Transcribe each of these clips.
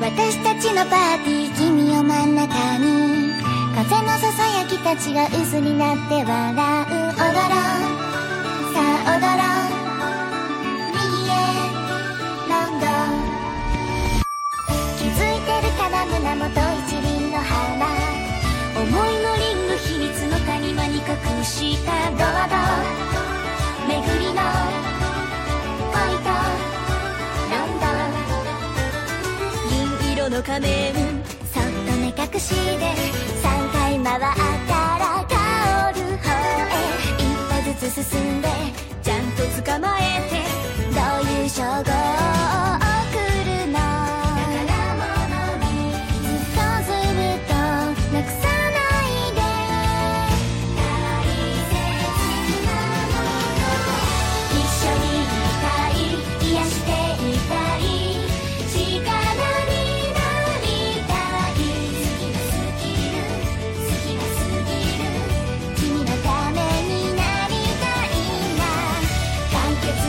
私たちのパーティー君を真ん中に。風のささやきたちが渦になって笑う。踊ろう。さあ踊ろう。右へロンドン気づいてるかな胸元一輪の花。思いのリング秘密の谷間に隠したの仮面そっと目隠しで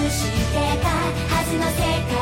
してたはずの世界